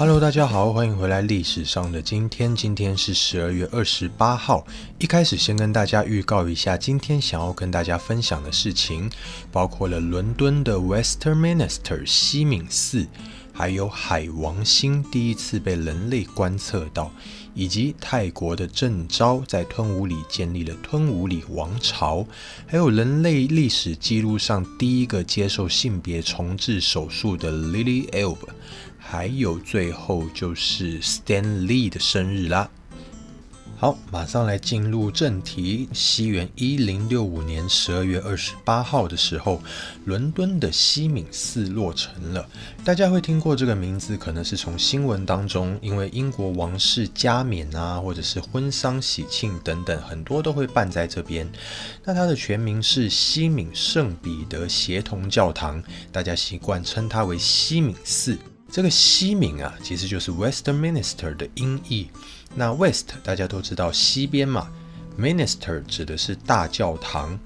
Hello，大家好，欢迎回来。历史上的今天，今天是十二月二十八号。一开始先跟大家预告一下，今天想要跟大家分享的事情，包括了伦敦的 Westerminster 西敏寺，还有海王星第一次被人类观测到，以及泰国的郑昭在吞武里建立了吞武里王朝，还有人类历史记录上第一个接受性别重置手术的 Lily Elbe。还有最后就是 Stan Lee 的生日啦。好，马上来进入正题。西元一零六五年十二月二十八号的时候，伦敦的西敏寺落成了。大家会听过这个名字，可能是从新闻当中，因为英国王室加冕啊，或者是婚丧喜庆等等，很多都会办在这边。那它的全名是西敏圣彼得协同教堂，大家习惯称它为西敏寺。这个西敏啊，其实就是 Western Minister 的音译。那 West 大家都知道西边嘛，Minister 指的是大教堂。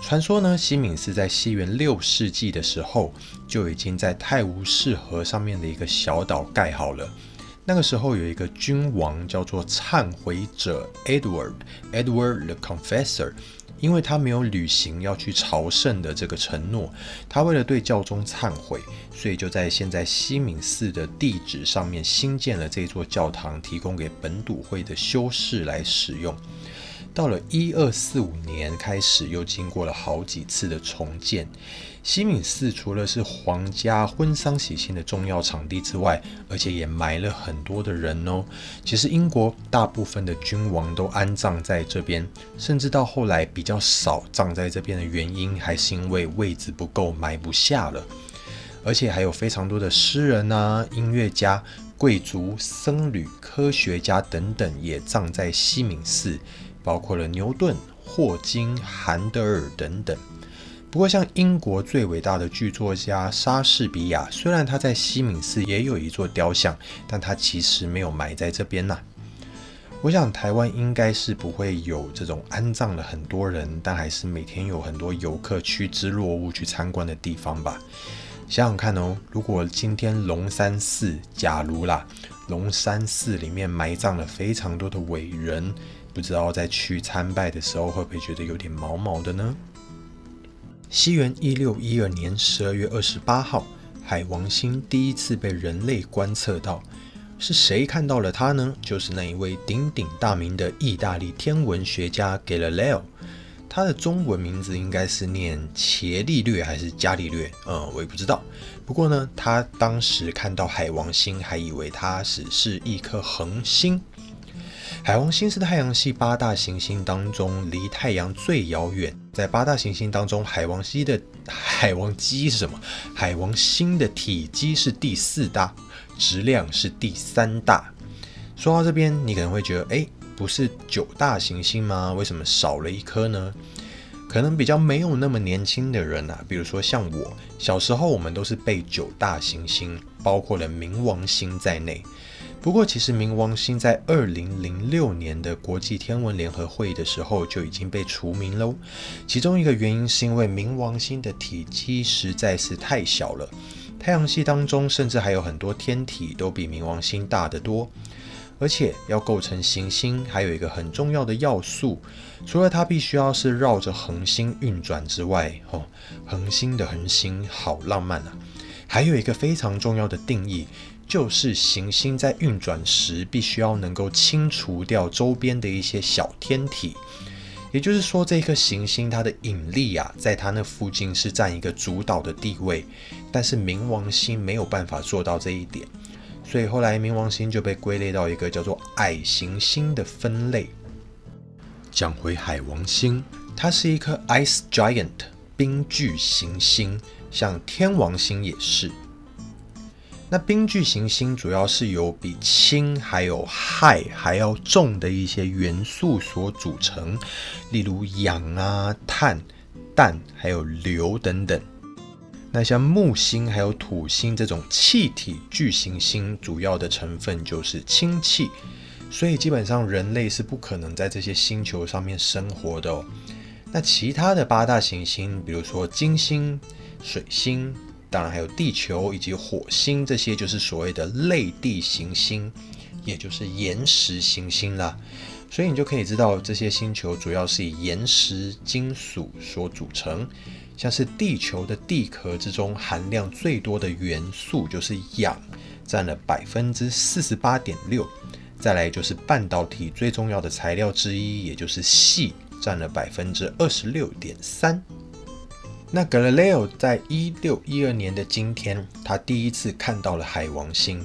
传说呢，西敏寺在西元六世纪的时候就已经在泰晤士河上面的一个小岛盖好了。那个时候有一个君王叫做忏悔者 Edward，Edward the Confessor。因为他没有履行要去朝圣的这个承诺，他为了对教宗忏悔，所以就在现在西敏寺的地址上面新建了这座教堂，提供给本笃会的修士来使用。到了一二四五年开始，又经过了好几次的重建。西敏寺除了是皇家婚丧喜庆的重要场地之外，而且也埋了很多的人哦。其实英国大部分的君王都安葬在这边，甚至到后来比较少葬在这边的原因，还是因为位置不够，埋不下了。而且还有非常多的诗人啊、音乐家、贵族、僧侣、科学家等等也葬在西敏寺，包括了牛顿、霍金、韩德尔等等。不过，像英国最伟大的剧作家莎士比亚，虽然他在西敏寺也有一座雕像，但他其实没有埋在这边呐。我想台湾应该是不会有这种安葬了很多人，但还是每天有很多游客趋之若鹜去参观的地方吧。想想看哦，如果今天龙山寺，假如啦，龙山寺里面埋葬了非常多的伟人，不知道在去参拜的时候会不会觉得有点毛毛的呢？西元一六一二年十二月二十八号，海王星第一次被人类观测到。是谁看到了它呢？就是那一位鼎鼎大名的意大利天文学家 Galileo。他的中文名字应该是念伽利略还是伽利略？嗯，我也不知道。不过呢，他当时看到海王星，还以为它只是一颗恒星。海王星是太阳系八大行星当中离太阳最遥远。在八大行星当中，海王星的海王基是什么？海王星的体积是第四大，质量是第三大。说到这边，你可能会觉得，哎，不是九大行星吗？为什么少了一颗呢？可能比较没有那么年轻的人啊，比如说像我，小时候我们都是背九大行星，包括了冥王星在内。不过，其实冥王星在二零零六年的国际天文联合会议的时候就已经被除名喽。其中一个原因是因为冥王星的体积实在是太小了，太阳系当中甚至还有很多天体都比冥王星大得多。而且要构成行星，还有一个很重要的要素，除了它必须要是绕着恒星运转之外，哦，恒星的恒星好浪漫啊！还有一个非常重要的定义。就是行星在运转时，必须要能够清除掉周边的一些小天体。也就是说，这颗行星它的引力啊，在它那附近是占一个主导的地位。但是冥王星没有办法做到这一点，所以后来冥王星就被归类到一个叫做矮行星的分类。讲回海王星，它是一颗 ice giant 冰巨行星，像天王星也是。那冰巨行星主要是由比氢还有氦还要重的一些元素所组成，例如氧啊、碳、氮还有硫等等。那像木星还有土星这种气体巨行星，主要的成分就是氢气，所以基本上人类是不可能在这些星球上面生活的哦。那其他的八大行星，比如说金星、水星。当然还有地球以及火星，这些就是所谓的类地行星，也就是岩石行星啦。所以你就可以知道，这些星球主要是以岩石、金属所组成。像是地球的地壳之中含量最多的元素就是氧，占了百分之四十八点六。再来就是半导体最重要的材料之一，也就是锡，占了百分之二十六点三。那 Galileo 在一六一二年的今天，他第一次看到了海王星。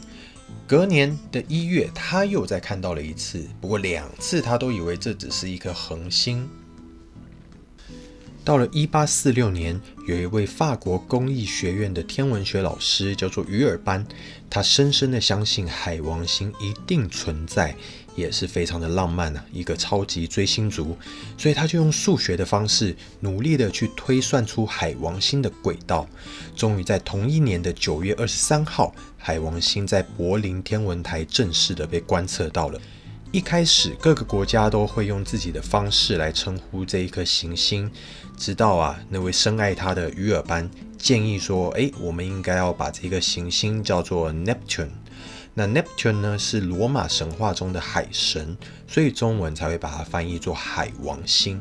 隔年的一月，他又再看到了一次，不过两次他都以为这只是一颗恒星。到了一八四六年，有一位法国工艺学院的天文学老师叫做于尔班，他深深的相信海王星一定存在，也是非常的浪漫啊，一个超级追星族，所以他就用数学的方式努力的去推算出海王星的轨道，终于在同一年的九月二十三号，海王星在柏林天文台正式的被观测到了。一开始各个国家都会用自己的方式来称呼这一颗行星。直到啊，那位深爱他的鱼尔班建议说：“哎，我们应该要把这个行星叫做 Neptune。那 Neptune 呢是罗马神话中的海神，所以中文才会把它翻译作海王星。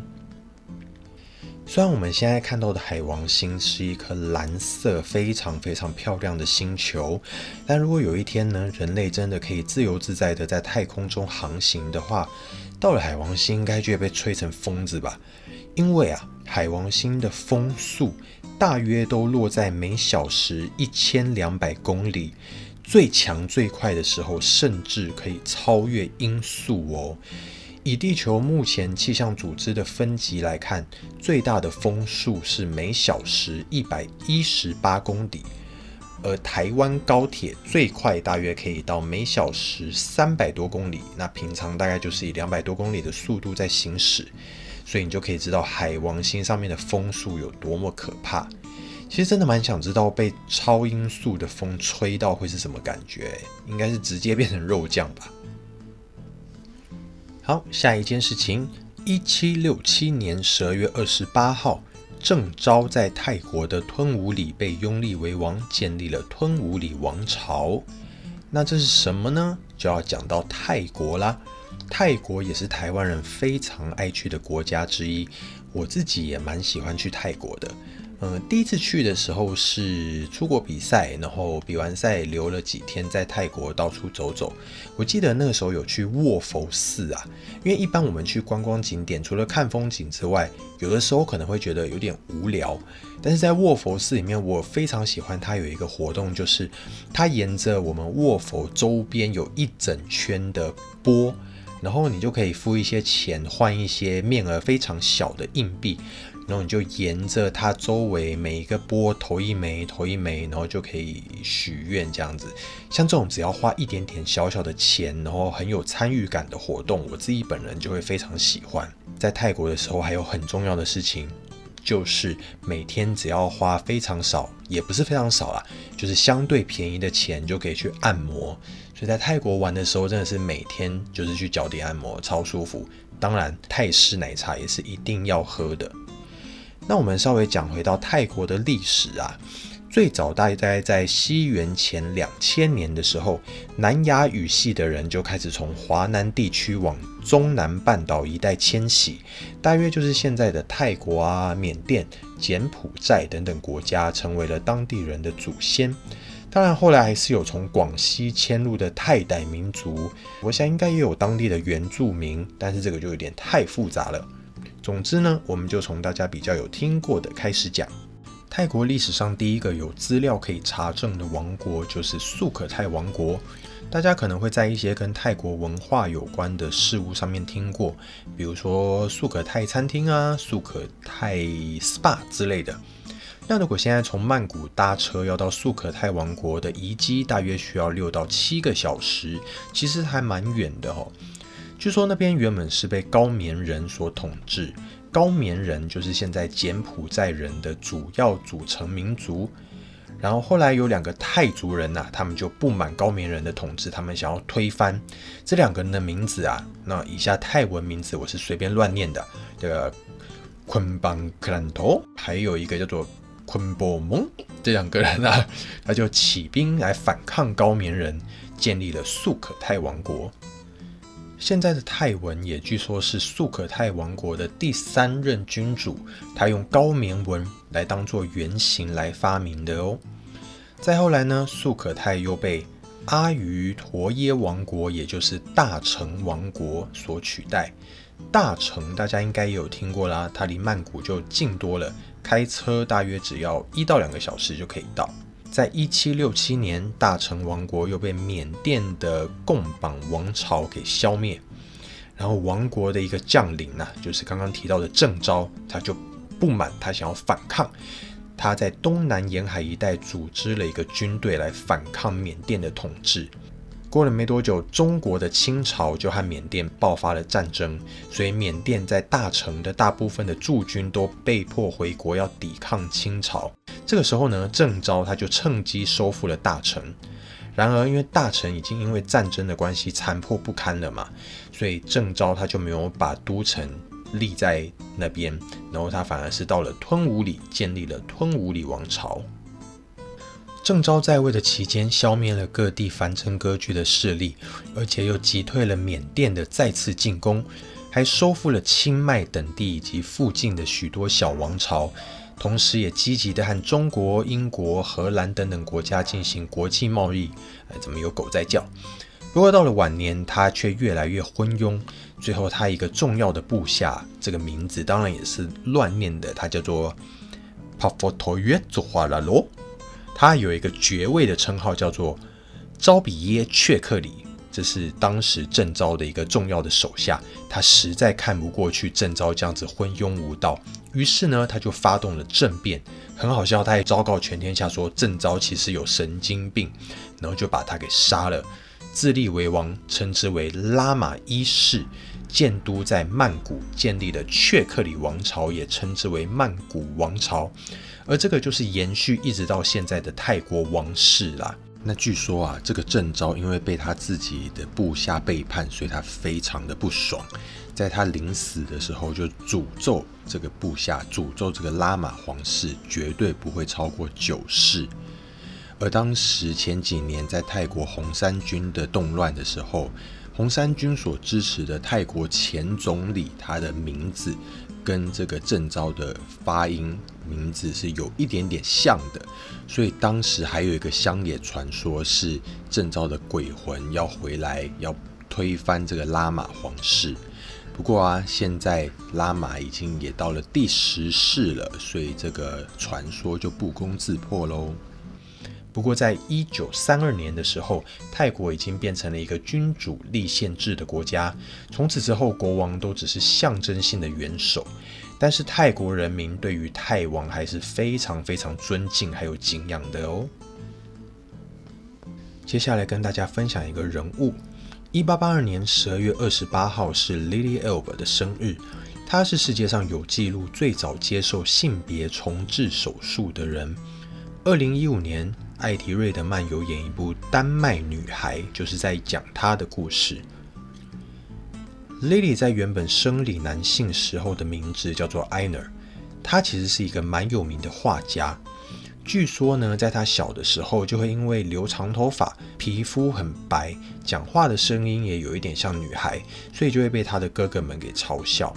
虽然我们现在看到的海王星是一颗蓝色、非常非常漂亮的星球，但如果有一天呢，人类真的可以自由自在的在太空中航行的话，到了海王星应该就会被吹成疯子吧？因为啊。海王星的风速大约都落在每小时一千两百公里，最强最快的时候甚至可以超越音速哦。以地球目前气象组织的分级来看，最大的风速是每小时一百一十八公里，而台湾高铁最快大约可以到每小时三百多公里，那平常大概就是以两百多公里的速度在行驶。所以你就可以知道海王星上面的风速有多么可怕。其实真的蛮想知道被超音速的风吹到会是什么感觉，应该是直接变成肉酱吧。好，下一件事情，一七六七年十二月二十八号，郑昭在泰国的吞武里被拥立为王，建立了吞武里王朝。那这是什么呢？就要讲到泰国啦。泰国也是台湾人非常爱去的国家之一，我自己也蛮喜欢去泰国的。嗯，第一次去的时候是出国比赛，然后比完赛留了几天在泰国到处走走。我记得那个时候有去卧佛寺啊，因为一般我们去观光景点，除了看风景之外，有的时候可能会觉得有点无聊。但是在卧佛寺里面，我非常喜欢它有一个活动，就是它沿着我们卧佛周边有一整圈的波。然后你就可以付一些钱换一些面额非常小的硬币，然后你就沿着它周围每一个波投一枚，投一枚，然后就可以许愿这样子。像这种只要花一点点小小的钱，然后很有参与感的活动，我自己本人就会非常喜欢。在泰国的时候，还有很重要的事情。就是每天只要花非常少，也不是非常少啦，就是相对便宜的钱就可以去按摩。所以在泰国玩的时候，真的是每天就是去脚底按摩，超舒服。当然，泰式奶茶也是一定要喝的。那我们稍微讲回到泰国的历史啊。最早大概在西元前两千年的时候，南亚语系的人就开始从华南地区往中南半岛一带迁徙，大约就是现在的泰国啊、缅甸、柬埔寨等等国家，成为了当地人的祖先。当然，后来还是有从广西迁入的泰傣民族，我想应该也有当地的原住民，但是这个就有点太复杂了。总之呢，我们就从大家比较有听过的开始讲。泰国历史上第一个有资料可以查证的王国就是素可泰王国。大家可能会在一些跟泰国文化有关的事物上面听过，比如说素可泰餐厅啊、素可泰 SPA 之类的。那如果现在从曼谷搭车要到素可泰王国的遗迹，大约需要六到七个小时，其实还蛮远的哦。据说那边原本是被高棉人所统治。高棉人就是现在柬埔寨人的主要组成民族，然后后来有两个泰族人呐，他们就不满高棉人的统治，他们想要推翻这两个人的名字啊。那以下泰文名字我是随便乱念的，这个昆邦克兰托，还有一个叫做昆波蒙这两个人啊，他就起兵来反抗高棉人，建立了素可泰王国。现在的泰文也据说是素可泰王国的第三任君主，他用高棉文来当做原型来发明的哦。再后来呢，素可泰又被阿瑜陀耶王国，也就是大成王国所取代。大成大家应该也有听过啦，它离曼谷就近多了，开车大约只要一到两个小时就可以到。在一七六七年，大成王国又被缅甸的共榜王朝给消灭。然后王国的一个将领呢，就是刚刚提到的郑昭，他就不满，他想要反抗。他在东南沿海一带组织了一个军队来反抗缅甸的统治。过了没多久，中国的清朝就和缅甸爆发了战争，所以缅甸在大城的大部分的驻军都被迫回国，要抵抗清朝。这个时候呢，郑昭他就趁机收复了大城。然而，因为大城已经因为战争的关系残破不堪了嘛，所以郑昭他就没有把都城立在那边，然后他反而是到了吞武里建立了吞武里王朝。郑昭在位的期间，消灭了各地藩镇割据的势力，而且又击退了缅甸的再次进攻，还收复了清迈等地以及附近的许多小王朝，同时也积极的和中国、英国、荷兰等等国家进行国际贸易。哎，怎么有狗在叫？不过到了晚年，他却越来越昏庸，最后他一个重要的部下，这个名字当然也是乱念的，他叫做帕佛托约祖华拉罗。他有一个爵位的称号，叫做昭比耶却克里，这是当时郑昭的一个重要的手下。他实在看不过去郑昭这样子昏庸无道，于是呢，他就发动了政变。很好笑，他也昭告全天下说郑昭其实有神经病，然后就把他给杀了，自立为王，称之为拉玛一世，建都在曼谷，建立了却克里王朝，也称之为曼谷王朝。而这个就是延续一直到现在的泰国王室啦。那据说啊，这个郑昭因为被他自己的部下背叛，所以他非常的不爽，在他临死的时候就诅咒这个部下，诅咒这个拉玛皇室绝对不会超过九世。而当时前几年在泰国红衫军的动乱的时候，红衫军所支持的泰国前总理，他的名字。跟这个郑昭的发音名字是有一点点像的，所以当时还有一个乡野传说，是郑昭的鬼魂要回来，要推翻这个拉玛皇室。不过啊，现在拉玛已经也到了第十世了，所以这个传说就不攻自破喽。不过，在一九三二年的时候，泰国已经变成了一个君主立宪制的国家。从此之后，国王都只是象征性的元首，但是泰国人民对于泰王还是非常非常尊敬还有敬仰的哦。接下来跟大家分享一个人物：一八八二年十二月二十八号是 Lily Elbe 的生日，她是世界上有记录最早接受性别重置手术的人。二零一五年。艾迪·瑞德曼有演一部《丹麦女孩》，就是在讲她的故事。Lily 在原本生理男性时候的名字叫做 Einer，她其实是一个蛮有名的画家。据说呢，在她小的时候就会因为留长头发、皮肤很白、讲话的声音也有一点像女孩，所以就会被她的哥哥们给嘲笑。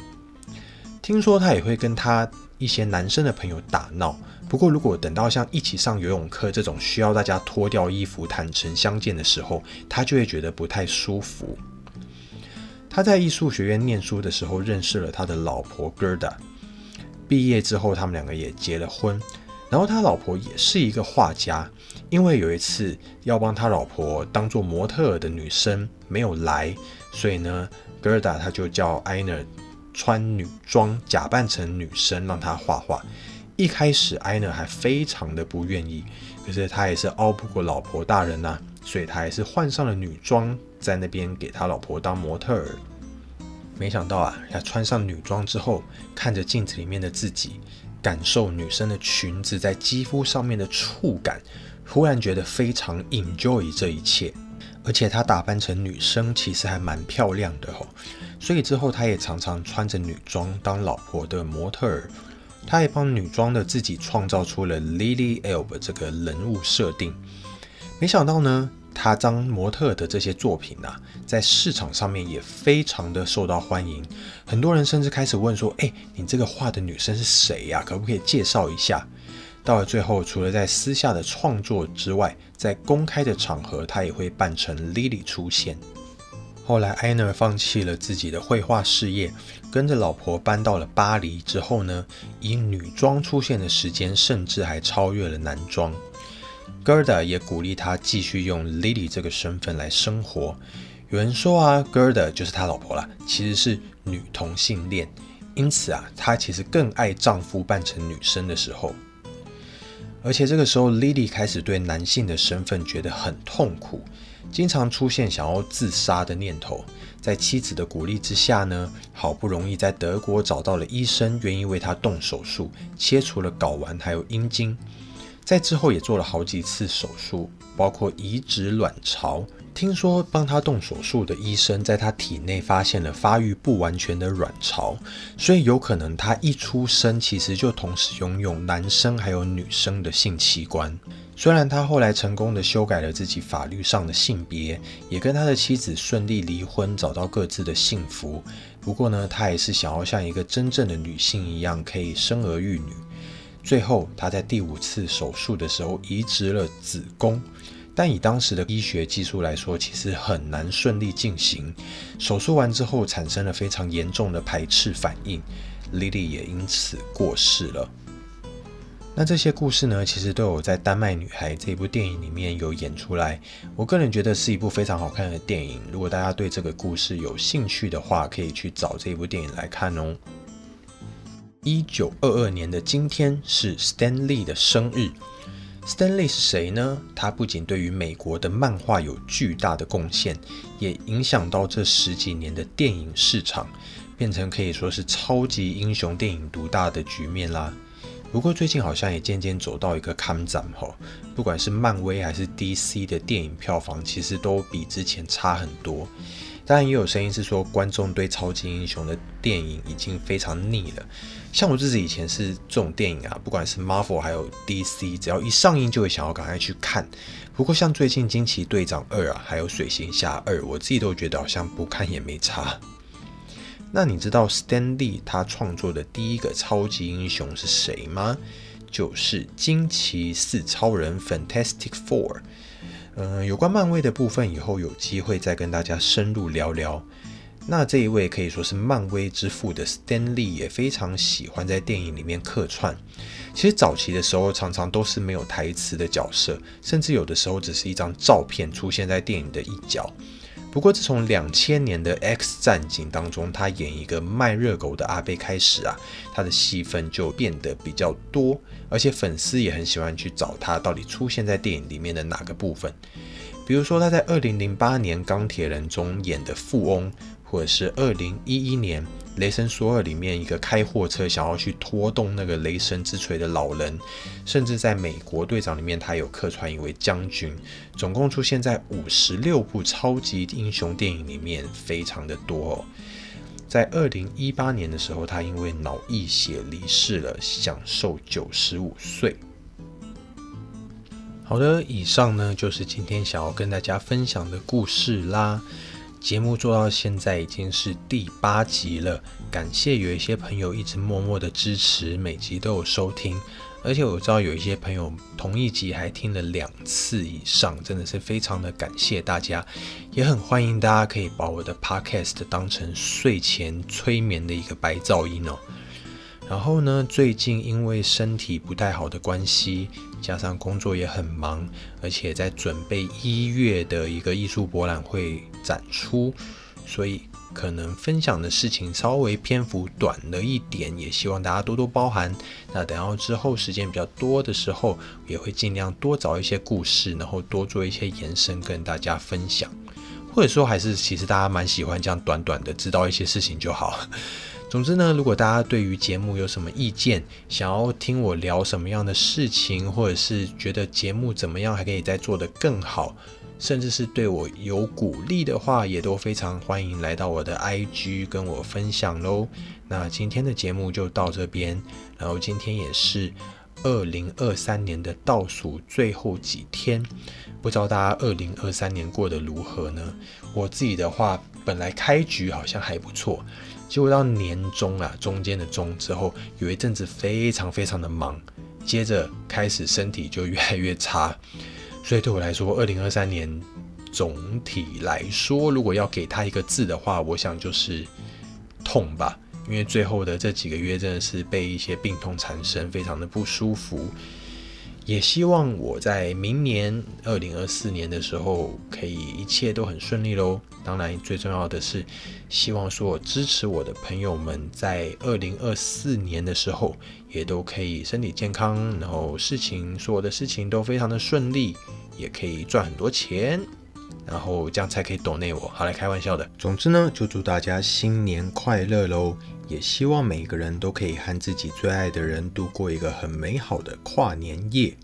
听说她也会跟她一些男生的朋友打闹。不过，如果等到像一起上游泳课这种需要大家脱掉衣服、坦诚相见的时候，他就会觉得不太舒服。他在艺术学院念书的时候认识了他的老婆 Gerda，毕业之后他们两个也结了婚。然后他老婆也是一个画家，因为有一次要帮他老婆当做模特的女生没有来，所以呢，Gerda 他就叫 e i n e r 穿女装假扮成女生让他画画。一开始，艾娜还非常的不愿意，可是他也是拗不过老婆大人呐，所以他还是换上了女装，在那边给他老婆当模特儿。没想到啊，他穿上女装之后，看着镜子里面的自己，感受女生的裙子在肌肤上面的触感，忽然觉得非常 enjoy 这一切。而且她打扮成女生，其实还蛮漂亮的哦，所以之后他也常常穿着女装当老婆的模特儿。他还帮女装的自己创造出了 Lily Elbe 这个人物设定。没想到呢，他当模特的这些作品啊，在市场上面也非常的受到欢迎。很多人甚至开始问说：“哎，你这个画的女生是谁呀？可不可以介绍一下？”到了最后，除了在私下的创作之外，在公开的场合，他也会扮成 Lily 出现。后来，埃尔放弃了自己的绘画事业，跟着老婆搬到了巴黎。之后呢，以女装出现的时间，甚至还超越了男装。Gerda 也鼓励他继续用 Lily 这个身份来生活。有人说啊，Gerda 就是他老婆了，其实是女同性恋，因此啊，她其实更爱丈夫扮成女生的时候。而且这个时候，Lily 开始对男性的身份觉得很痛苦，经常出现想要自杀的念头。在妻子的鼓励之下呢，好不容易在德国找到了医生，愿意为他动手术，切除了睾丸还有阴茎。在之后也做了好几次手术，包括移植卵巢。听说帮他动手术的医生在他体内发现了发育不完全的卵巢，所以有可能他一出生其实就同时拥有男生还有女生的性器官。虽然他后来成功的修改了自己法律上的性别，也跟他的妻子顺利离婚，找到各自的幸福。不过呢，他还是想要像一个真正的女性一样，可以生儿育女。最后，他在第五次手术的时候移植了子宫。但以当时的医学技术来说，其实很难顺利进行。手术完之后，产生了非常严重的排斥反应，Lily 也因此过世了。那这些故事呢，其实都有在《丹麦女孩》这部电影里面有演出来。我个人觉得是一部非常好看的电影。如果大家对这个故事有兴趣的话，可以去找这部电影来看哦。一九二二年的今天是 Stanley 的生日。Stanley 是谁呢？他不仅对于美国的漫画有巨大的贡献，也影响到这十几年的电影市场，变成可以说是超级英雄电影独大的局面啦。不过最近好像也渐渐走到一个坎站吼，不管是漫威还是 DC 的电影票房，其实都比之前差很多。当然也有声音是说，观众对超级英雄的电影已经非常腻了。像我自己以前是这种电影啊，不管是 Marvel 还有 DC，只要一上映就会想要赶快去看。不过像最近《惊奇队长二》啊，还有《水行侠二》，我自己都觉得好像不看也没差。那你知道 Stan Lee 他创作的第一个超级英雄是谁吗？就是惊奇四超人 Fantastic Four。嗯，有关漫威的部分，以后有机会再跟大家深入聊聊。那这一位可以说是漫威之父的 Stan Lee 也非常喜欢在电影里面客串。其实早期的时候，常常都是没有台词的角色，甚至有的时候只是一张照片出现在电影的一角。不过，自从两千年的《X 战警》当中，他演一个卖热狗的阿贝开始啊，他的戏份就变得比较多，而且粉丝也很喜欢去找他到底出现在电影里面的哪个部分。比如说，他在二零零八年《钢铁人》中演的富翁。或者是二零一一年《雷神索尔》里面一个开货车想要去拖动那个雷神之锤的老人，甚至在美国队长里面他有客串一位将军，总共出现在五十六部超级英雄电影里面，非常的多。在二零一八年的时候，他因为脑溢血离世了，享受九十五岁。好的，以上呢就是今天想要跟大家分享的故事啦。节目做到现在已经是第八集了，感谢有一些朋友一直默默的支持，每集都有收听，而且我知道有一些朋友同一集还听了两次以上，真的是非常的感谢大家，也很欢迎大家可以把我的 podcast 当成睡前催眠的一个白噪音哦。然后呢，最近因为身体不太好的关系，加上工作也很忙，而且在准备一月的一个艺术博览会展出，所以可能分享的事情稍微篇幅短了一点，也希望大家多多包涵。那等到之后时间比较多的时候，也会尽量多找一些故事，然后多做一些延伸跟大家分享，或者说还是其实大家蛮喜欢这样短短的知道一些事情就好。总之呢，如果大家对于节目有什么意见，想要听我聊什么样的事情，或者是觉得节目怎么样还可以再做得更好，甚至是对我有鼓励的话，也都非常欢迎来到我的 IG 跟我分享喽。那今天的节目就到这边，然后今天也是二零二三年的倒数最后几天，不知道大家二零二三年过得如何呢？我自己的话，本来开局好像还不错。结果到年终啊，中间的中之后，有一阵子非常非常的忙，接着开始身体就越来越差，所以对我来说，二零二三年总体来说，如果要给他一个字的话，我想就是痛吧，因为最后的这几个月真的是被一些病痛缠身，非常的不舒服。也希望我在明年二零二四年的时候，可以一切都很顺利喽。当然，最重要的是，希望说支持我的朋友们，在二零二四年的时候，也都可以身体健康，然后事情所有的事情都非常的顺利，也可以赚很多钱，然后这样才可以懂内我。好来开玩笑的。总之呢，就祝大家新年快乐喽！也希望每一个人都可以和自己最爱的人度过一个很美好的跨年夜。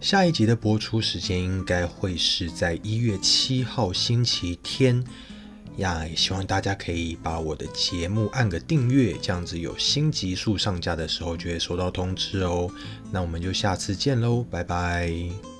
下一集的播出时间应该会是在一月七号星期天呀，也希望大家可以把我的节目按个订阅，这样子有新集数上架的时候就会收到通知哦。那我们就下次见喽，拜拜。